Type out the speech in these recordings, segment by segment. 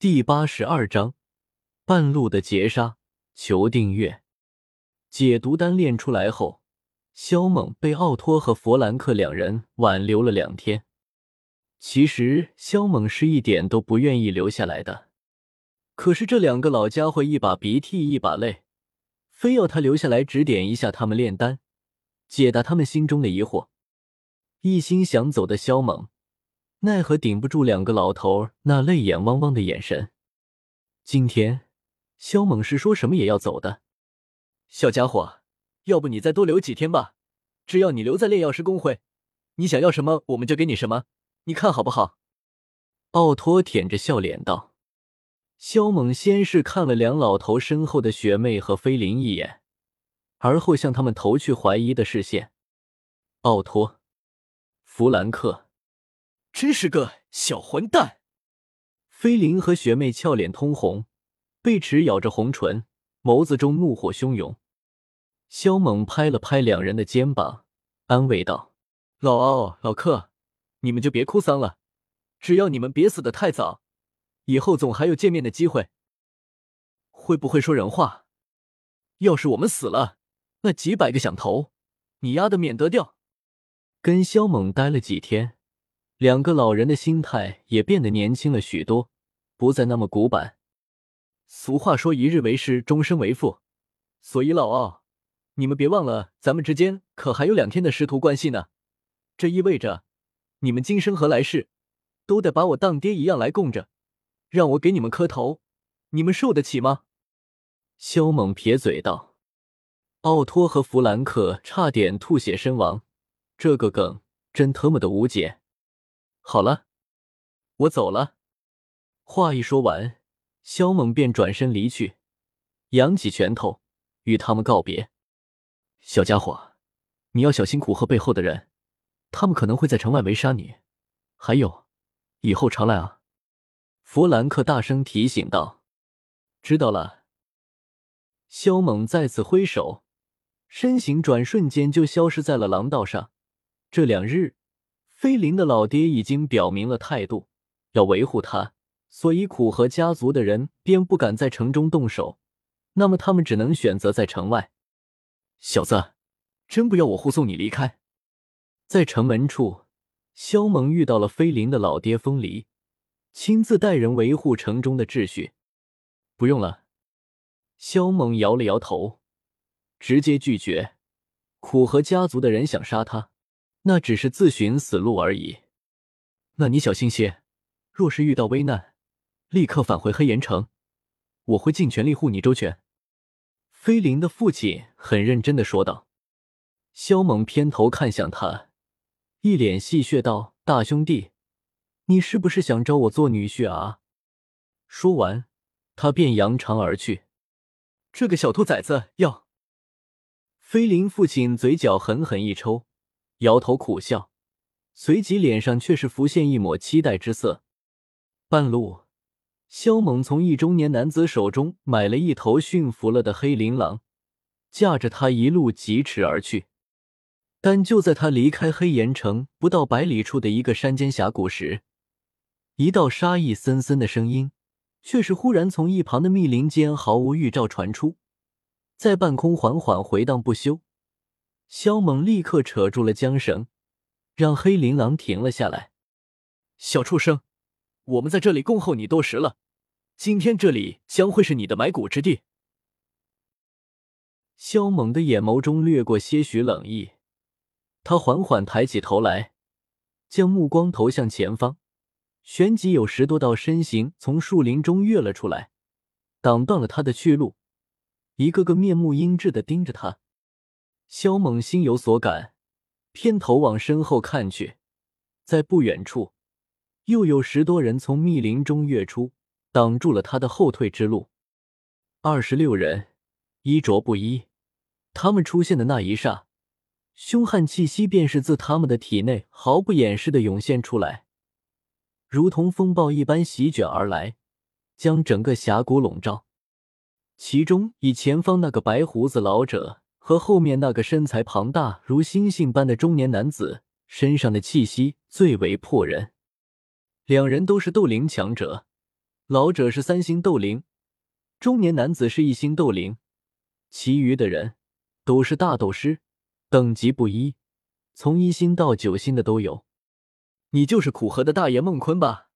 第八十二章半路的劫杀。求订阅。解毒丹炼出来后，萧猛被奥托和弗兰克两人挽留了两天。其实萧猛是一点都不愿意留下来的，可是这两个老家伙一把鼻涕一把泪，非要他留下来指点一下他们炼丹，解答他们心中的疑惑。一心想走的萧猛，奈何顶不住两个老头那泪眼汪汪的眼神。今天。肖猛是说什么也要走的，小家伙，要不你再多留几天吧？只要你留在炼药师工会，你想要什么我们就给你什么，你看好不好？奥托舔着笑脸道。肖猛先是看了两老头身后的雪妹和菲林一眼，而后向他们投去怀疑的视线。奥托，弗兰克，真是个小混蛋！菲林和学妹俏脸通红。贝齿咬着红唇，眸子中怒火汹涌。萧猛拍了拍两人的肩膀，安慰道：“老奥、老克，你们就别哭丧了。只要你们别死的太早，以后总还有见面的机会。会不会说人话？要是我们死了，那几百个响头，你丫的免得掉。”跟萧猛待了几天，两个老人的心态也变得年轻了许多，不再那么古板。俗话说：“一日为师，终身为父。”所以老奥，你们别忘了，咱们之间可还有两天的师徒关系呢。这意味着，你们今生和来世都得把我当爹一样来供着，让我给你们磕头，你们受得起吗？萧猛撇嘴道：“奥托和弗兰克差点吐血身亡，这个梗真特么的无解。”好了，我走了。话一说完。萧猛便转身离去，扬起拳头与他们告别。小家伙，你要小心苦鹤背后的人，他们可能会在城外围杀你。还有，以后常来啊！弗兰克大声提醒道。知道了。萧猛再次挥手，身形转瞬间就消失在了廊道上。这两日，菲林的老爹已经表明了态度，要维护他。所以，苦荷家族的人便不敢在城中动手，那么他们只能选择在城外。小子，真不要我护送你离开。在城门处，萧猛遇到了菲林的老爹风离，亲自带人维护城中的秩序。不用了，萧猛摇了摇头，直接拒绝。苦荷家族的人想杀他，那只是自寻死路而已。那你小心些，若是遇到危难。立刻返回黑岩城，我会尽全力护你周全。”菲林的父亲很认真的说道。萧猛偏头看向他，一脸戏谑道：“大兄弟，你是不是想招我做女婿啊？”说完，他便扬长而去。这个小兔崽子要……菲林父亲嘴角狠狠一抽，摇头苦笑，随即脸上却是浮现一抹期待之色。半路。萧猛从一中年男子手中买了一头驯服了的黑琳狼，驾着它一路疾驰而去。但就在他离开黑岩城不到百里处的一个山间峡谷时，一道杀意森森的声音却是忽然从一旁的密林间毫无预兆传出，在半空缓缓回荡不休。萧猛立刻扯住了缰绳，让黑琳狼停了下来。小畜生！我们在这里恭候你多时了，今天这里将会是你的埋骨之地。萧猛的眼眸中掠过些许冷意，他缓缓抬起头来，将目光投向前方，旋即有十多道身形从树林中跃了出来，挡断了他的去路，一个个面目阴鸷的盯着他。萧猛心有所感，偏头往身后看去，在不远处。又有十多人从密林中跃出，挡住了他的后退之路。二十六人，衣着不一。他们出现的那一刹，凶悍气息便是自他们的体内毫不掩饰的涌现出来，如同风暴一般席卷而来，将整个峡谷笼罩。其中，以前方那个白胡子老者和后面那个身材庞大如猩猩般的中年男子身上的气息最为迫人。两人都是斗灵强者，老者是三星斗灵，中年男子是一星斗灵，其余的人都是大斗师，等级不一，从一星到九星的都有。你就是苦河的大爷孟坤吧？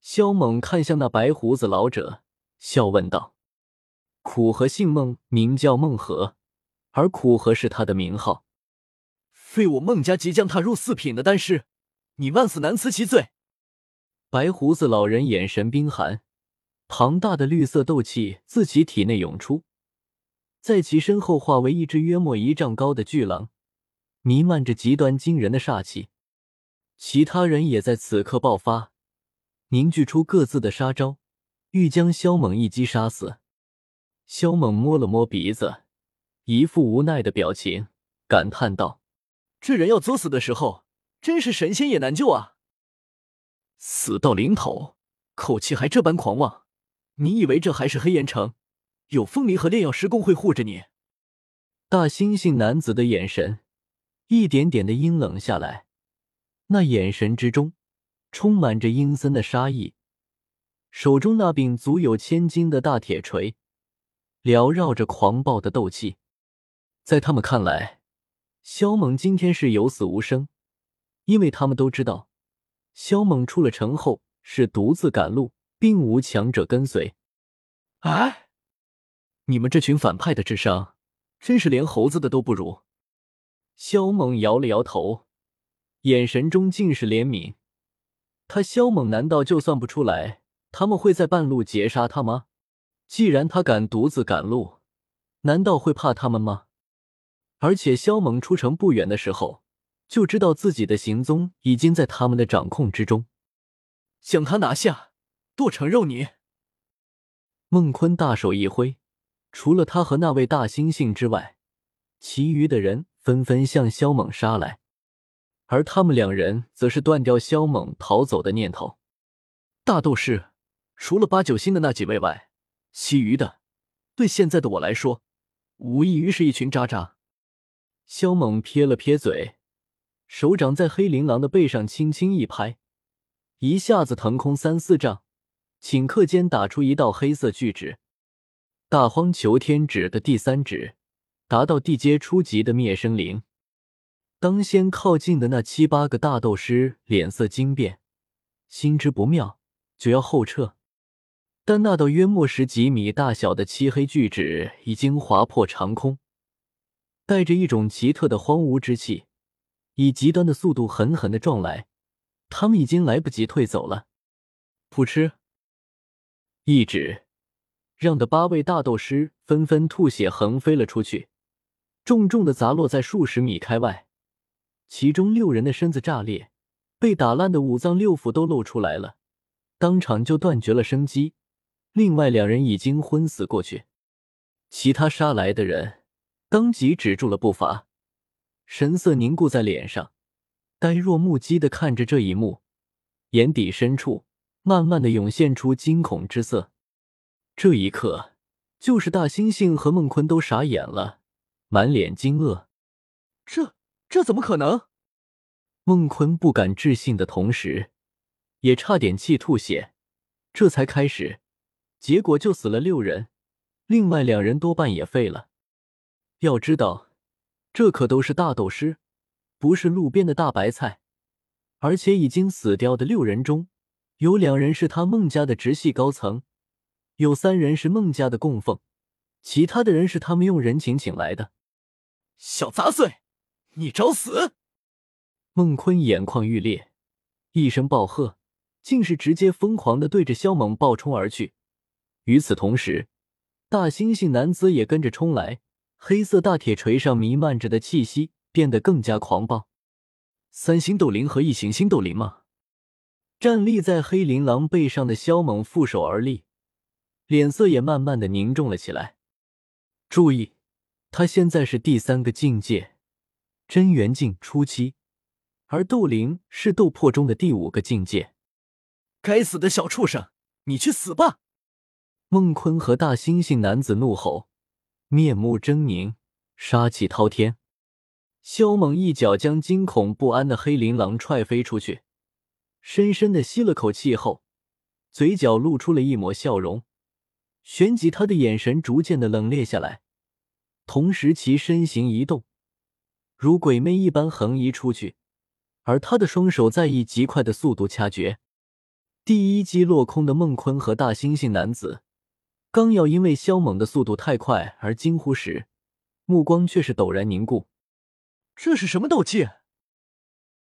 萧猛看向那白胡子老者，笑问道：“苦河姓孟，名叫孟和，而苦河是他的名号。废我孟家即将踏入四品的丹师，你万死难辞其罪！”白胡子老人眼神冰寒，庞大的绿色斗气自其体内涌出，在其身后化为一只约莫一丈高的巨狼，弥漫着极端惊人的煞气。其他人也在此刻爆发。凝聚出各自的杀招，欲将萧猛一击杀死。萧猛摸了摸鼻子，一副无奈的表情，感叹道：“这人要作死的时候，真是神仙也难救啊！死到临头，口气还这般狂妄，你以为这还是黑岩城？有风离和炼药师工会护着你？”大猩猩男子的眼神一点点的阴冷下来，那眼神之中。充满着阴森的杀意，手中那柄足有千斤的大铁锤，缭绕着狂暴的斗气。在他们看来，萧猛今天是有死无生，因为他们都知道，萧猛出了城后是独自赶路，并无强者跟随。哎，你们这群反派的智商，真是连猴子的都不如。萧猛摇了摇头，眼神中尽是怜悯。他萧猛难道就算不出来他们会在半路截杀他吗？既然他敢独自赶路，难道会怕他们吗？而且萧猛出城不远的时候，就知道自己的行踪已经在他们的掌控之中。将他拿下，剁成肉泥！孟坤大手一挥，除了他和那位大猩猩之外，其余的人纷纷向萧猛杀来。而他们两人则是断掉萧猛逃走的念头。大斗士，除了八九星的那几位外，其余的，对现在的我来说，无异于是一群渣渣。萧猛撇了撇嘴，手掌在黑琳狼的背上轻轻一拍，一下子腾空三四丈，顷刻间打出一道黑色巨指。大荒求天指的第三指，达到地阶初级的灭生灵。当先靠近的那七八个大斗师脸色惊变，心知不妙，就要后撤。但那道约莫十几米大小的漆黑巨指已经划破长空，带着一种奇特的荒芜之气，以极端的速度狠狠的撞来。他们已经来不及退走了。噗嗤！一指让的八位大斗师纷纷吐血横飞了出去，重重的砸落在数十米开外。其中六人的身子炸裂，被打烂的五脏六腑都露出来了，当场就断绝了生机。另外两人已经昏死过去，其他杀来的人当即止住了步伐，神色凝固在脸上，呆若木鸡的看着这一幕，眼底深处慢慢的涌现出惊恐之色。这一刻，就是大猩猩和孟坤都傻眼了，满脸惊愕，这。这怎么可能？孟坤不敢置信的同时，也差点气吐血。这才开始，结果就死了六人，另外两人多半也废了。要知道，这可都是大斗师，不是路边的大白菜。而且已经死掉的六人中，有两人是他孟家的直系高层，有三人是孟家的供奉，其他的人是他们用人情请来的。小杂碎！你找死！孟坤眼眶欲裂，一声暴喝，竟是直接疯狂的对着萧猛暴冲而去。与此同时，大猩猩男子也跟着冲来，黑色大铁锤上弥漫着的气息变得更加狂暴。三星斗灵和一行星斗灵吗？站立在黑琳狼背上的萧猛负手而立，脸色也慢慢的凝重了起来。注意，他现在是第三个境界。真元境初期，而斗灵是斗破中的第五个境界。该死的小畜生，你去死吧！孟坤和大猩猩男子怒吼，面目狰狞，杀气滔天。萧猛一脚将惊恐不安的黑琳狼踹飞出去，深深的吸了口气后，嘴角露出了一抹笑容，旋即他的眼神逐渐的冷冽下来，同时其身形一动，如鬼魅一般横移出去，而他的双手在以极快的速度掐诀。第一击落空的孟坤和大猩猩男子，刚要因为萧猛的速度太快而惊呼时，目光却是陡然凝固。这是什么斗气？